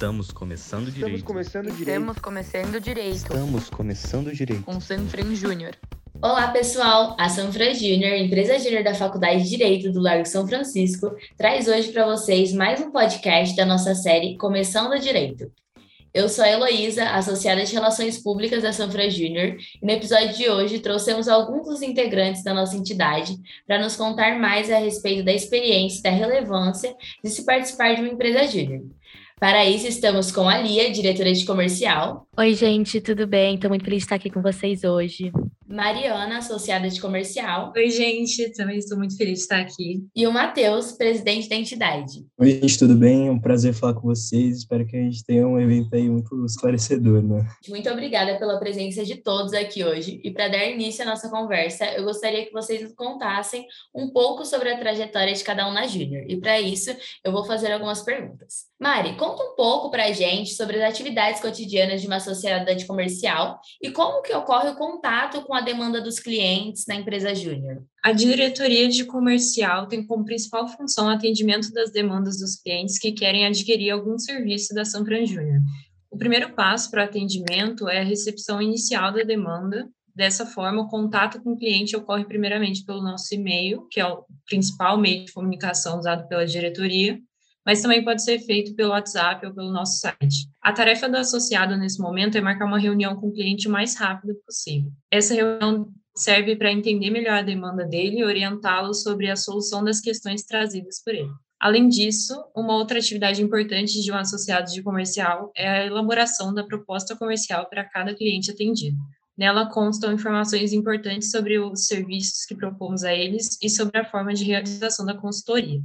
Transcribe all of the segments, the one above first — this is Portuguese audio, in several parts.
Estamos começando direito. Estamos começando direito. Estamos começando direito. Estamos começando direito. Com Sanfran Júnior. Olá, pessoal! A Sanfran Júnior, empresa júnior da Faculdade de Direito do Largo São Francisco, traz hoje para vocês mais um podcast da nossa série Começando Direito. Eu sou a Heloísa, associada de Relações Públicas da Sanfra Júnior, e no episódio de hoje trouxemos alguns dos integrantes da nossa entidade para nos contar mais a respeito da experiência e da relevância de se participar de uma empresa júnior. Para isso, estamos com a Lia, diretora de comercial. Oi, gente, tudo bem? Estou muito feliz de estar aqui com vocês hoje. Mariana, associada de comercial. Oi, gente, também estou muito feliz de estar aqui. E o Matheus, presidente da entidade. Oi, gente, tudo bem? É um prazer falar com vocês. Espero que a gente tenha um evento aí muito esclarecedor, né? Muito obrigada pela presença de todos aqui hoje. E para dar início à nossa conversa, eu gostaria que vocês nos contassem um pouco sobre a trajetória de cada um na Júnior. E para isso, eu vou fazer algumas perguntas. Mari, conta um pouco para a gente sobre as atividades cotidianas de uma sociedade comercial e como que ocorre o contato com a demanda dos clientes na empresa júnior? A diretoria de comercial tem como principal função o atendimento das demandas dos clientes que querem adquirir algum serviço da Sanfran Júnior. O primeiro passo para o atendimento é a recepção inicial da demanda. Dessa forma, o contato com o cliente ocorre primeiramente pelo nosso e-mail, que é o principal meio de comunicação usado pela diretoria, mas também pode ser feito pelo WhatsApp ou pelo nosso site. A tarefa do associado nesse momento é marcar uma reunião com o cliente o mais rápido possível. Essa reunião serve para entender melhor a demanda dele e orientá-lo sobre a solução das questões trazidas por ele. Além disso, uma outra atividade importante de um associado de comercial é a elaboração da proposta comercial para cada cliente atendido. Nela constam informações importantes sobre os serviços que propomos a eles e sobre a forma de realização da consultoria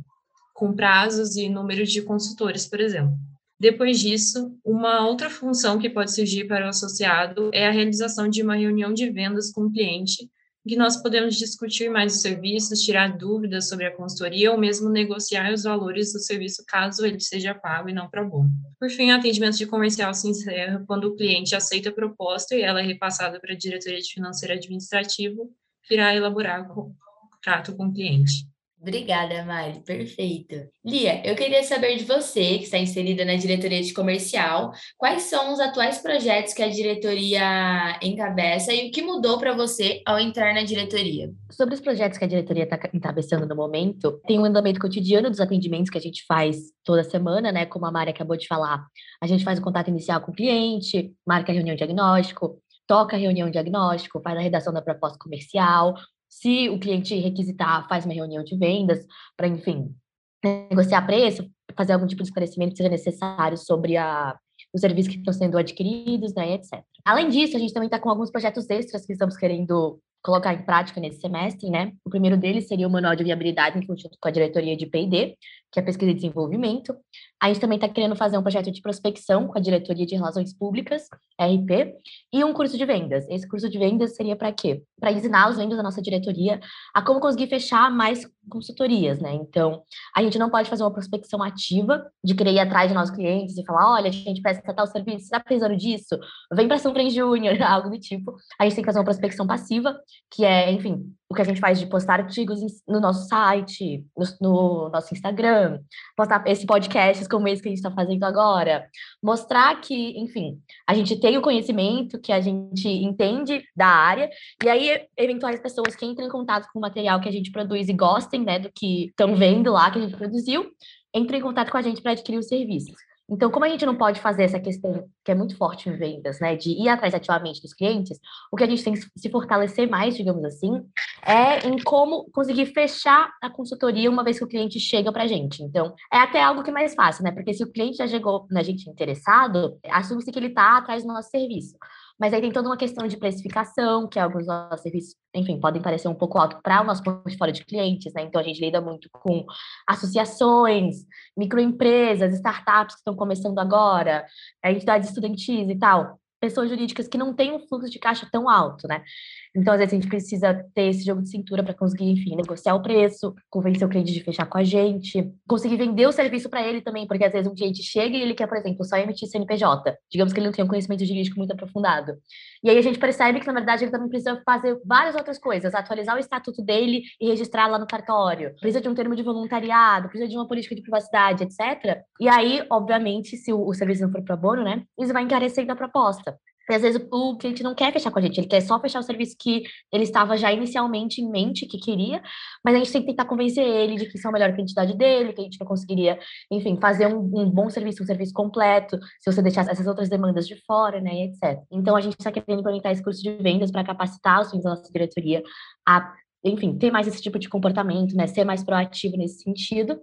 com prazos e número de consultores, por exemplo. Depois disso, uma outra função que pode surgir para o associado é a realização de uma reunião de vendas com o cliente, em que nós podemos discutir mais os serviços, tirar dúvidas sobre a consultoria ou mesmo negociar os valores do serviço caso ele seja pago e não para bom. Por fim, o atendimento de comercial se encerra quando o cliente aceita a proposta e ela é repassada para a diretoria de financeiro administrativo, que irá elaborar o contrato com o cliente. Obrigada, Mari. Perfeito. Lia, eu queria saber de você, que está inserida na diretoria de comercial, quais são os atuais projetos que a diretoria encabeça e o que mudou para você ao entrar na diretoria? Sobre os projetos que a diretoria está encabeçando no momento, tem um andamento cotidiano dos atendimentos que a gente faz toda semana, né? Como a Mari acabou de falar, a gente faz o contato inicial com o cliente, marca a reunião diagnóstico, toca a reunião diagnóstico, faz a redação da proposta comercial, se o cliente requisitar, faz uma reunião de vendas para, enfim, negociar preço, fazer algum tipo de esclarecimento que seja necessário sobre a, os serviços que estão sendo adquiridos, né, etc. Além disso, a gente também está com alguns projetos extras que estamos querendo colocar em prática nesse semestre, né? O primeiro deles seria o Manual de Viabilidade em conjunto com a Diretoria de P&D, que é Pesquisa e Desenvolvimento. A gente também está querendo fazer um projeto de prospecção com a Diretoria de Relações Públicas, RP, e um curso de vendas. Esse curso de vendas seria para quê? Para ensinar os membros da nossa diretoria a como conseguir fechar mais consultorias, né? Então, a gente não pode fazer uma prospecção ativa de querer ir atrás de nossos clientes e falar, olha, a gente presta tal serviço, você está precisando disso? Vem para São Fran Júnior, algo do tipo. A gente tem que fazer uma prospecção passiva, que é, enfim, o que a gente faz de postar artigos no nosso site, no, no nosso Instagram, postar esse podcast como esse que a gente está fazendo agora, mostrar que, enfim, a gente tem o conhecimento, que a gente entende da área, e aí eventuais pessoas que entram em contato com o material que a gente produz e gostem, né, do que estão vendo lá que a gente produziu, entrem em contato com a gente para adquirir os serviços. Então, como a gente não pode fazer essa questão que é muito forte em vendas, né, de ir atrás ativamente dos clientes, o que a gente tem que se fortalecer mais, digamos assim, é em como conseguir fechar a consultoria uma vez que o cliente chega para a gente. Então, é até algo que é mais fácil, né, porque se o cliente já chegou na gente interessado, assume-se que ele está atrás do nosso serviço. Mas aí tem toda uma questão de precificação, que alguns nossos serviços, enfim, podem parecer um pouco alto para o nosso portfólio de clientes, né? Então a gente lida muito com associações, microempresas, startups que estão começando agora, entidades estudantis e tal pessoas jurídicas que não têm um fluxo de caixa tão alto, né? Então, às vezes, a gente precisa ter esse jogo de cintura para conseguir, enfim, negociar o preço, convencer o cliente de fechar com a gente, conseguir vender o serviço para ele também, porque às vezes um cliente chega e ele quer, por exemplo, só emitir CNPJ. Digamos que ele não tem um conhecimento jurídico muito aprofundado. E aí a gente percebe que, na verdade, ele também precisa fazer várias outras coisas, atualizar o estatuto dele e registrar lá no cartório. Precisa de um termo de voluntariado, precisa de uma política de privacidade, etc. E aí, obviamente, se o, serviço não for pro bono, né, isso vai encarecendo a proposta. E às vezes o cliente não quer fechar com a gente, ele quer só fechar o serviço que ele estava já inicialmente em mente, que queria, mas a gente tem que tentar convencer ele de que isso é o melhor que a entidade dele, que a gente não conseguiria, enfim, fazer um, um bom serviço, um serviço completo, se você deixar essas outras demandas de fora, né, etc. Então a gente está querendo implementar esse curso de vendas para capacitar os da nossa diretoria a enfim, ter mais esse tipo de comportamento, né, ser mais proativo nesse sentido,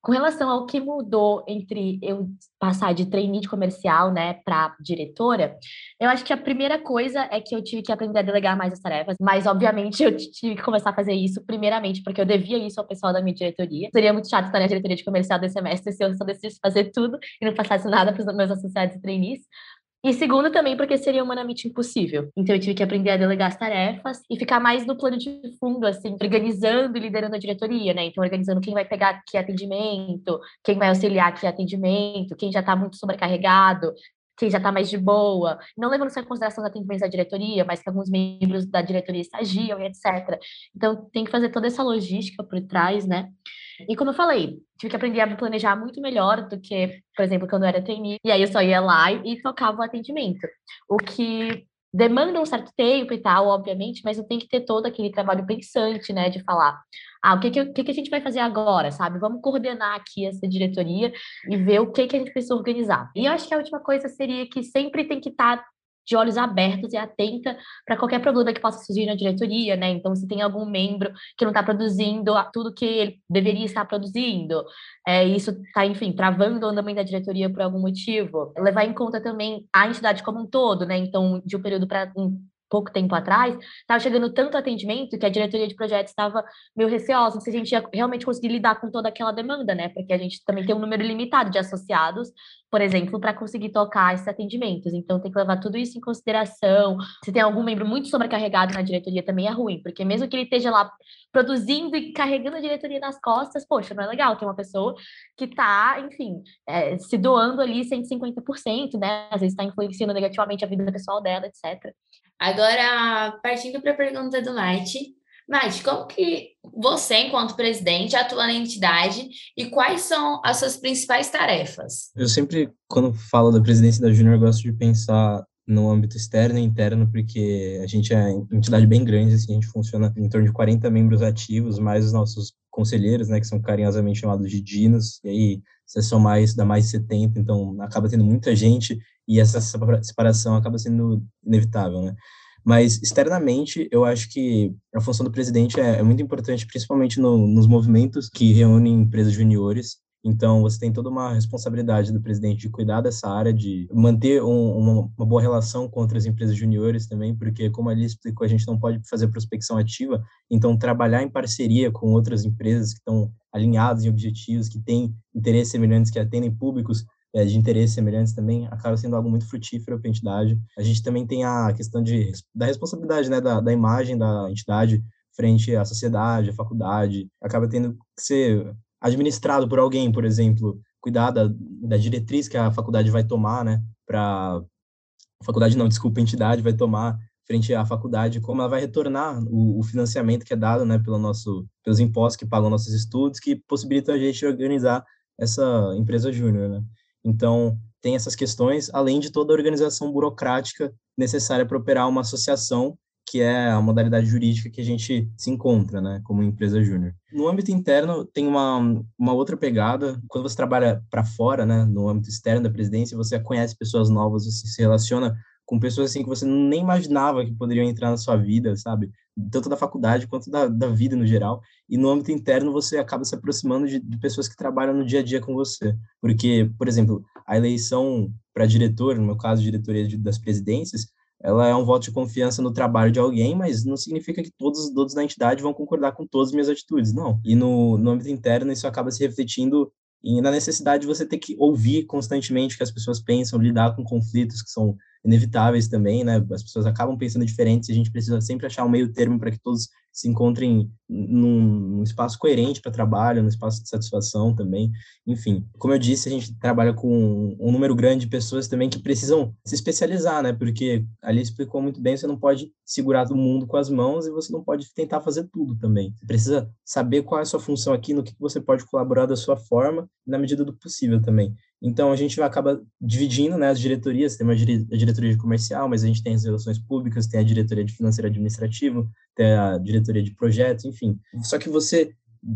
com relação ao que mudou entre eu passar de trainee de comercial, né, para diretora, eu acho que a primeira coisa é que eu tive que aprender a delegar mais as tarefas, mas obviamente eu tive que começar a fazer isso primeiramente porque eu devia isso ao pessoal da minha diretoria. Seria muito chato estar na diretoria de comercial desse semestre se eu só decidisse fazer tudo e não passasse nada para os meus associados e trainees. E segundo, também porque seria humanamente impossível. Então, eu tive que aprender a delegar as tarefas e ficar mais no plano de fundo, assim, organizando e liderando a diretoria, né? Então, organizando quem vai pegar que atendimento, quem vai auxiliar que atendimento, quem já está muito sobrecarregado, quem já está mais de boa, não levando só em consideração os atendimentos da diretoria, mas que alguns membros da diretoria estagiam e etc. Então, tem que fazer toda essa logística por trás, né? E como eu falei, tive que aprender a me planejar muito melhor do que, por exemplo, quando eu era trainee, e aí eu só ia lá e tocava o atendimento. O que demanda um certo tempo e tal, obviamente, mas não tem que ter todo aquele trabalho pensante, né, de falar, ah, o que que, o que que a gente vai fazer agora, sabe? Vamos coordenar aqui essa diretoria e ver o que que a gente precisa organizar. E eu acho que a última coisa seria que sempre tem que estar tá de olhos abertos e atenta para qualquer problema que possa surgir na diretoria, né? Então, se tem algum membro que não está produzindo tudo que ele deveria estar produzindo, é, isso está, enfim, travando o andamento da diretoria por algum motivo. Levar em conta também a entidade como um todo, né? Então, de um período para um pouco tempo atrás, estava chegando tanto atendimento que a diretoria de projetos estava meio receosa se a gente ia realmente conseguir lidar com toda aquela demanda, né? Porque a gente também tem um número limitado de associados, por exemplo, para conseguir tocar esses atendimentos. Então tem que levar tudo isso em consideração. Se tem algum membro muito sobrecarregado na diretoria também é ruim, porque mesmo que ele esteja lá produzindo e carregando a diretoria nas costas, poxa, não é legal ter uma pessoa que está, enfim, é, se doando ali 150%, né? Às vezes está influenciando negativamente a vida pessoal dela, etc. Agora, partindo para a pergunta do Mate. Mate, como que você, enquanto presidente, atua na entidade e quais são as suas principais tarefas? Eu sempre, quando falo da presidência da Júnior, gosto de pensar no âmbito externo e interno, porque a gente é uma entidade bem grande, assim, a gente funciona em torno de 40 membros ativos, mais os nossos conselheiros, né, que são carinhosamente chamados de dinos, e aí você somar isso dá mais de 70, então acaba tendo muita gente e essa separação acaba sendo inevitável, né? Mas, externamente, eu acho que a função do presidente é, é muito importante, principalmente no, nos movimentos que reúnem empresas juniores. Então, você tem toda uma responsabilidade do presidente de cuidar dessa área, de manter um, uma, uma, boa relação com outras empresas juniores também, porque, como ali explicou, a gente não pode fazer prospecção ativa, então, trabalhar em parceria com outras empresas que estão alinhadas em objetivos, que têm interesses semelhantes, que atendem públicos de interesses semelhantes também acaba sendo algo muito frutífero para a entidade. A gente também tem a questão de, da responsabilidade né, da, da imagem da entidade frente à sociedade, à faculdade, acaba tendo que ser administrado por alguém, por exemplo, cuidar da, da diretriz que a faculdade vai tomar, né, para faculdade não, desculpa, a entidade vai tomar frente à faculdade, como ela vai retornar o, o, financiamento que é dado, né, pelo nosso, pelos impostos que pagam nossos estudos, que possibilitam a gente organizar essa empresa júnior, né. Então, tem essas questões, além de toda a organização burocrática necessária para operar uma associação, que é a modalidade jurídica que a gente se encontra, né, como empresa júnior. No âmbito interno, tem uma, uma outra pegada. Quando você trabalha para fora, né, no âmbito externo da presidência, você conhece pessoas novas, você se relaciona com pessoas assim que você nem imaginava que poderiam entrar na sua vida, sabe? Tanto da faculdade quanto da, da vida no geral. E no âmbito interno você acaba se aproximando de, de pessoas que trabalham no dia a dia com você. Porque, por exemplo, a eleição para diretor, no meu caso, diretoria de, das presidências, ela é um voto de confiança no trabalho de alguém, mas não significa que todos, todos da entidade vão concordar com todas as minhas atitudes, não. E no, no âmbito interno, isso acaba se refletindo e na necessidade de você ter que ouvir constantemente o que as pessoas pensam, lidar com conflitos que são inevitáveis também, né? As pessoas acabam pensando diferentes e a gente precisa sempre achar um meio termo para que todos se encontrem num, espaço coerente para trabalho, num espaço de satisfação também. Enfim, como eu disse, a gente trabalha com um número grande de pessoas também que precisam se especializar, né? Porque ali explicou muito bem, você não pode segurar do mundo com as mãos e você não pode tentar fazer tudo também. Você precisa saber qual é a sua função aqui, no que você pode colaborar da sua forma, na medida do possível também. Então, a gente acaba dividindo né, as diretorias, tem uma dire a diretoria de comercial, mas a gente tem as relações públicas, tem a diretoria de financeiro administrativo, tem a diretoria de projetos, enfim. Só que você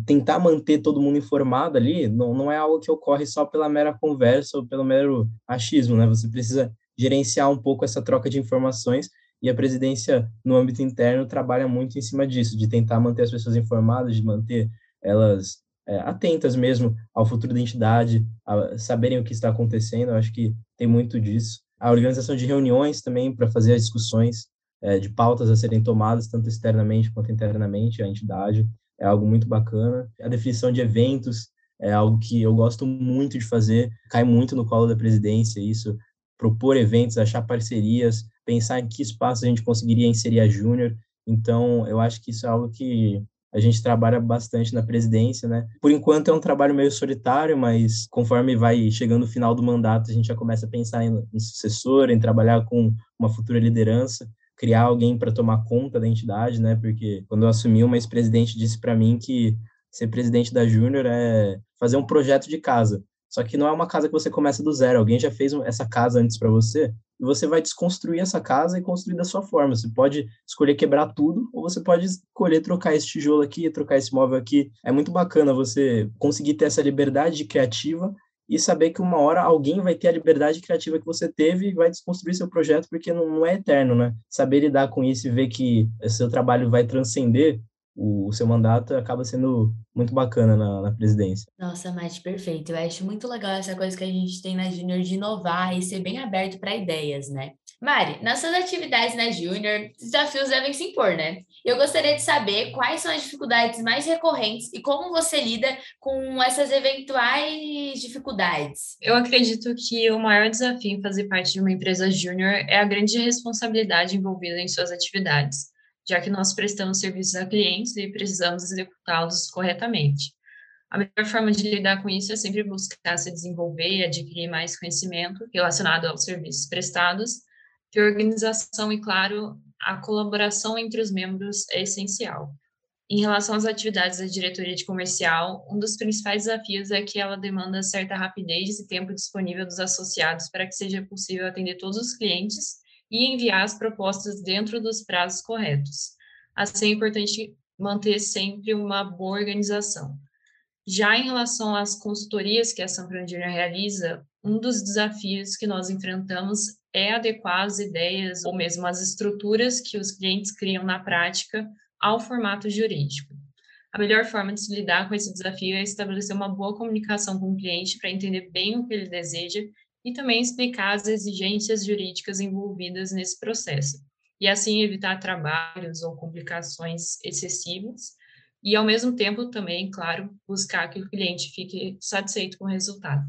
tentar manter todo mundo informado ali não, não é algo que ocorre só pela mera conversa ou pelo mero achismo, né? Você precisa gerenciar um pouco essa troca de informações e a presidência, no âmbito interno, trabalha muito em cima disso, de tentar manter as pessoas informadas, de manter elas é, atentas mesmo ao futuro da entidade, a saberem o que está acontecendo. Eu acho que tem muito disso. A organização de reuniões também para fazer as discussões é, de pautas a serem tomadas, tanto externamente quanto internamente, a entidade, é algo muito bacana. A definição de eventos é algo que eu gosto muito de fazer, cai muito no colo da presidência isso, propor eventos, achar parcerias, pensar em que espaço a gente conseguiria inserir a Júnior. Então, eu acho que isso é algo que a gente trabalha bastante na presidência, né? Por enquanto é um trabalho meio solitário, mas conforme vai chegando o final do mandato, a gente já começa a pensar em, em sucessor, em trabalhar com uma futura liderança, criar alguém para tomar conta da entidade, né? Porque quando eu assumi, uma ex-presidente disse para mim que ser presidente da Júnior é fazer um projeto de casa. Só que não é uma casa que você começa do zero. Alguém já fez essa casa antes para você e você vai desconstruir essa casa e construir da sua forma. Você pode escolher quebrar tudo ou você pode escolher trocar esse tijolo aqui, trocar esse móvel aqui. É muito bacana você conseguir ter essa liberdade criativa e saber que uma hora alguém vai ter a liberdade criativa que você teve e vai desconstruir seu projeto porque não, não é eterno, né? Saber lidar com isso e ver que seu trabalho vai transcender o, o seu mandato acaba sendo muito bacana na, na presidência. Nossa, Mate, perfeito. Eu acho muito legal essa coisa que a gente tem na Júnior de inovar e ser bem aberto para ideias, né? Mari, nas suas atividades na Júnior, desafios devem se impor, né? Eu gostaria de saber quais são as dificuldades mais recorrentes e como você lida com essas eventuais dificuldades. Eu acredito que o maior desafio em fazer parte de uma empresa júnior é a grande responsabilidade envolvida em suas atividades já que nós prestamos serviços a clientes e precisamos executá-los corretamente. A melhor forma de lidar com isso é sempre buscar se desenvolver e adquirir mais conhecimento relacionado aos serviços prestados, ter organização e, claro, a colaboração entre os membros é essencial. Em relação às atividades da diretoria de comercial, um dos principais desafios é que ela demanda certa rapidez e tempo disponível dos associados para que seja possível atender todos os clientes e enviar as propostas dentro dos prazos corretos. Assim, é importante manter sempre uma boa organização. Já em relação às consultorias que a São Júnior realiza, um dos desafios que nós enfrentamos é adequar as ideias ou mesmo as estruturas que os clientes criam na prática ao formato jurídico. A melhor forma de se lidar com esse desafio é estabelecer uma boa comunicação com o cliente para entender bem o que ele deseja e também explicar as exigências jurídicas envolvidas nesse processo, e assim evitar trabalhos ou complicações excessivas, e ao mesmo tempo também, claro, buscar que o cliente fique satisfeito com o resultado.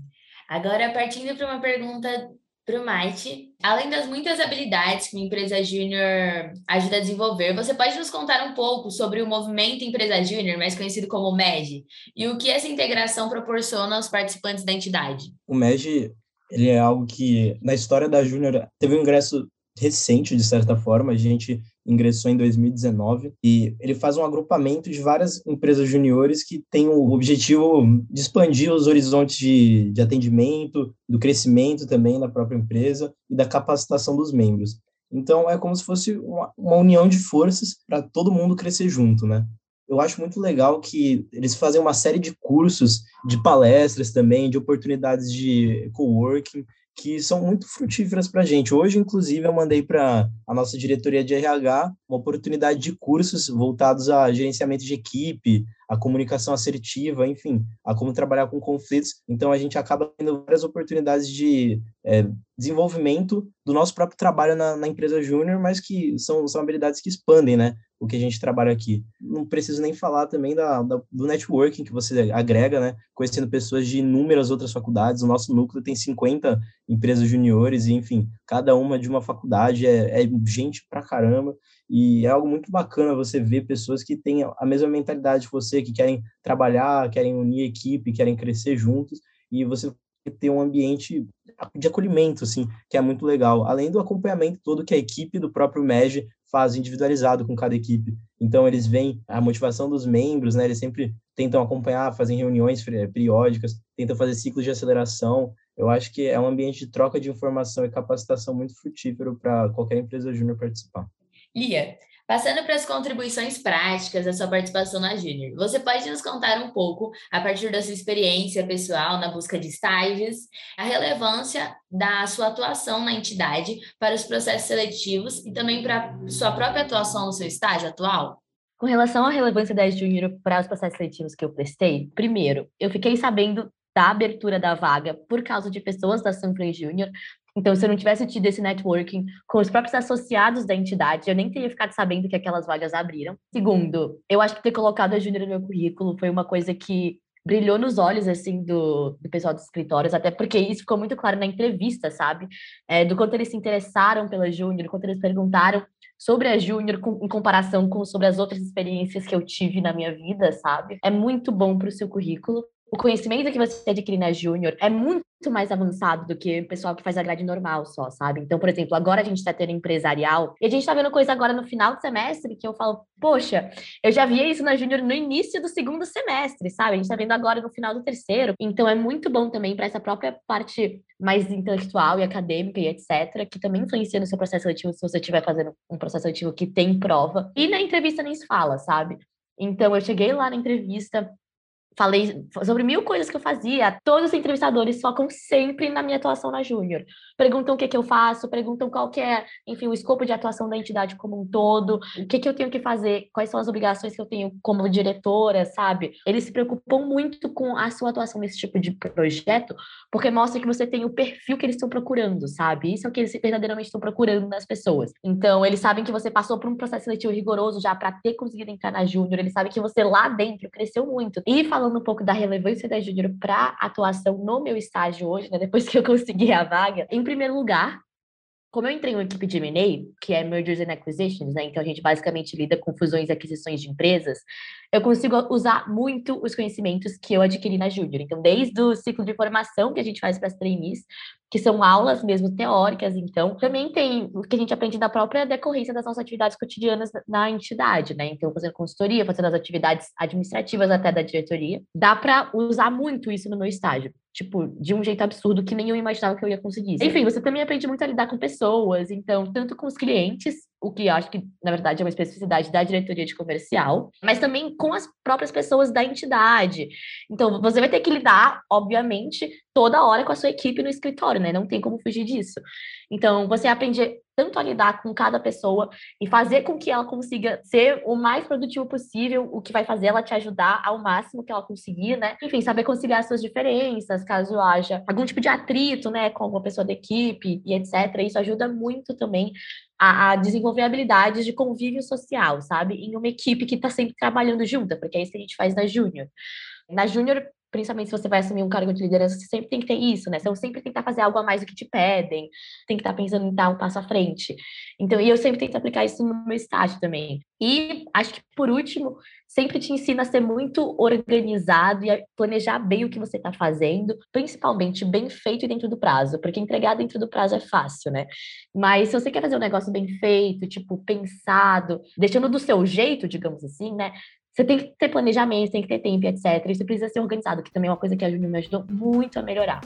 Agora, partindo para uma pergunta para o Mike, além das muitas habilidades que uma empresa júnior ajuda a desenvolver, você pode nos contar um pouco sobre o movimento Empresa Júnior, mais conhecido como MED, e o que essa integração proporciona aos participantes da entidade? O MED ele é algo que, na história da Júnior, teve um ingresso recente, de certa forma, a gente ingressou em 2019, e ele faz um agrupamento de várias empresas juniores que têm o objetivo de expandir os horizontes de, de atendimento, do crescimento também da própria empresa e da capacitação dos membros. Então, é como se fosse uma, uma união de forças para todo mundo crescer junto, né? Eu acho muito legal que eles fazem uma série de cursos, de palestras também, de oportunidades de coworking, que são muito frutíferas para a gente. Hoje, inclusive, eu mandei para a nossa diretoria de RH uma oportunidade de cursos voltados a gerenciamento de equipe, a comunicação assertiva, enfim, a como trabalhar com conflitos. Então, a gente acaba tendo várias oportunidades de é, desenvolvimento do nosso próprio trabalho na, na empresa júnior, mas que são, são habilidades que expandem, né? O que a gente trabalha aqui. Não preciso nem falar também da, da, do networking que você agrega, né? Conhecendo pessoas de inúmeras outras faculdades. O nosso núcleo tem 50 empresas juniores, e enfim, cada uma de uma faculdade é, é gente pra caramba. E é algo muito bacana você ver pessoas que têm a mesma mentalidade que você, que querem trabalhar, querem unir equipe, querem crescer juntos, e você ter um ambiente de acolhimento, assim, que é muito legal. Além do acompanhamento todo que a equipe do próprio MEG faz individualizado com cada equipe. Então, eles veem a motivação dos membros, né? Eles sempre tentam acompanhar, fazem reuniões periódicas, tentam fazer ciclos de aceleração. Eu acho que é um ambiente de troca de informação e capacitação muito frutífero para qualquer empresa júnior participar. Lia, passando para as contribuições práticas da sua participação na Júnior, você pode nos contar um pouco, a partir da sua experiência pessoal na busca de estágios, a relevância da sua atuação na entidade para os processos seletivos e também para sua própria atuação no seu estágio atual? Com relação à relevância da Júnior para os processos seletivos que eu prestei, primeiro, eu fiquei sabendo da abertura da vaga por causa de pessoas da Sunframe Júnior, então, se eu não tivesse tido esse networking com os próprios associados da entidade, eu nem teria ficado sabendo que aquelas vagas abriram. Segundo, eu acho que ter colocado a Júnior no meu currículo foi uma coisa que brilhou nos olhos, assim, do, do pessoal dos escritórios, até porque isso ficou muito claro na entrevista, sabe? É, do quanto eles se interessaram pela Júnior, quanto eles perguntaram sobre a Júnior em comparação com sobre as outras experiências que eu tive na minha vida, sabe? É muito bom para o seu currículo o conhecimento que você adquire na Júnior é muito mais avançado do que o pessoal que faz a grade normal só, sabe? Então, por exemplo, agora a gente está tendo empresarial e a gente está vendo coisa agora no final do semestre que eu falo, poxa, eu já via isso na Júnior no início do segundo semestre, sabe? A gente está vendo agora no final do terceiro. Então, é muito bom também para essa própria parte mais intelectual e acadêmica e etc., que também influencia no seu processo seletivo se você estiver fazendo um processo seletivo que tem prova. E na entrevista nem se fala, sabe? Então, eu cheguei lá na entrevista, falei sobre mil coisas que eu fazia. Todos os entrevistadores focam sempre na minha atuação na Júnior. Perguntam o que, que eu faço, perguntam qual que é, enfim, o escopo de atuação da entidade como um todo, o que, que eu tenho que fazer, quais são as obrigações que eu tenho como diretora, sabe? Eles se preocupam muito com a sua atuação nesse tipo de projeto, porque mostra que você tem o perfil que eles estão procurando, sabe? Isso é o que eles verdadeiramente estão procurando nas pessoas. Então, eles sabem que você passou por um processo seletivo rigoroso já para ter conseguido entrar na Júnior, eles sabem que você lá dentro cresceu muito. E falando falando um pouco da relevância da Júnior para atuação no meu estágio hoje, né, depois que eu consegui a vaga, em primeiro lugar, como eu entrei em uma equipe de M&A, que é Mergers and Acquisitions, né, então a gente basicamente lida com fusões e aquisições de empresas, eu consigo usar muito os conhecimentos que eu adquiri na Júnior. Então, desde o ciclo de formação que a gente faz para as trainees, que são aulas mesmo teóricas, então, também tem o que a gente aprende da própria decorrência das nossas atividades cotidianas na entidade, né? Então, fazendo consultoria, fazendo as atividades administrativas até da diretoria. Dá para usar muito isso no meu estágio tipo, de um jeito absurdo que nem eu imaginava que eu ia conseguir. Enfim, você também aprende muito a lidar com pessoas, então, tanto com os clientes, o que eu acho que, na verdade, é uma especificidade da diretoria de comercial, mas também com as próprias pessoas da entidade. Então, você vai ter que lidar, obviamente, toda hora com a sua equipe no escritório, né? Não tem como fugir disso. Então, você aprende tanto a lidar com cada pessoa e fazer com que ela consiga ser o mais produtivo possível, o que vai fazer ela te ajudar ao máximo que ela conseguir, né? Enfim, saber conciliar as suas diferenças, caso haja algum tipo de atrito, né, com uma pessoa da equipe e etc. Isso ajuda muito também a, a desenvolver habilidades de convívio social, sabe? Em uma equipe que está sempre trabalhando junta, porque é isso que a gente faz na Júnior. Na Júnior, principalmente se você vai assumir um cargo de liderança, você sempre tem que ter isso, né? Você sempre tentar fazer algo a mais do que te pedem, tem que estar pensando em dar um passo à frente. Então, e eu sempre tento aplicar isso no meu estágio também. E acho que, por último, sempre te ensina a ser muito organizado e a planejar bem o que você está fazendo, principalmente bem feito e dentro do prazo, porque entregar dentro do prazo é fácil, né? Mas se você quer fazer um negócio bem feito, tipo, pensado, deixando do seu jeito, digamos assim, né? Você tem que ter planejamento, tem que ter tempo, etc. Isso precisa ser organizado, que também é uma coisa que a Júnior me ajudou muito a melhorar.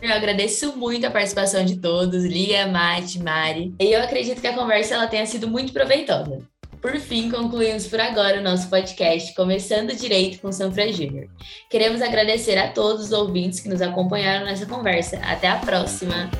Eu agradeço muito a participação de todos, Lia, Mate, Mari. E eu acredito que a conversa ela tenha sido muito proveitosa. Por fim, concluímos por agora o nosso podcast Começando Direito com Sanfra Júnior. Queremos agradecer a todos os ouvintes que nos acompanharam nessa conversa. Até a próxima!